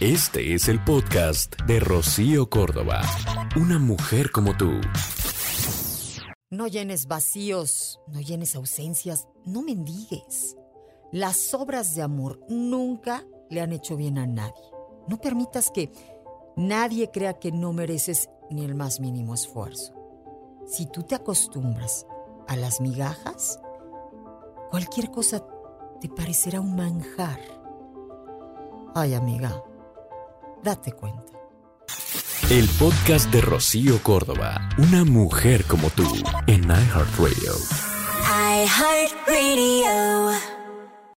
Este es el podcast de Rocío Córdoba. Una mujer como tú. No llenes vacíos, no llenes ausencias, no mendigues. Las obras de amor nunca le han hecho bien a nadie. No permitas que nadie crea que no mereces ni el más mínimo esfuerzo. Si tú te acostumbras a las migajas, cualquier cosa te parecerá un manjar. Ay, amiga, date cuenta. El podcast de Rocío Córdoba. Una mujer como tú en iHeartRadio. iHeartRadio.